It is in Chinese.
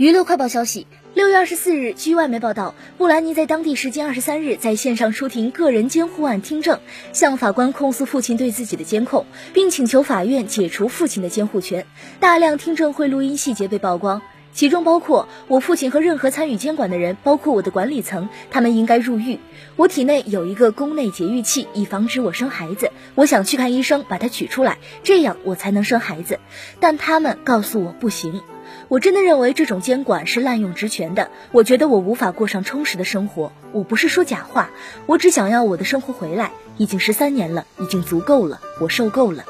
娱乐快报消息：六月二十四日，据外媒报道，布兰妮在当地时间二十三日在线上出庭个人监护案听证，向法官控诉父亲对自己的监控，并请求法院解除父亲的监护权。大量听证会录音细节被曝光，其中包括我父亲和任何参与监管的人，包括我的管理层，他们应该入狱。我体内有一个宫内节育器，以防止我生孩子。我想去看医生，把它取出来，这样我才能生孩子。但他们告诉我不行。我真的认为这种监管是滥用职权的。我觉得我无法过上充实的生活。我不是说假话，我只想要我的生活回来。已经十三年了，已经足够了，我受够了。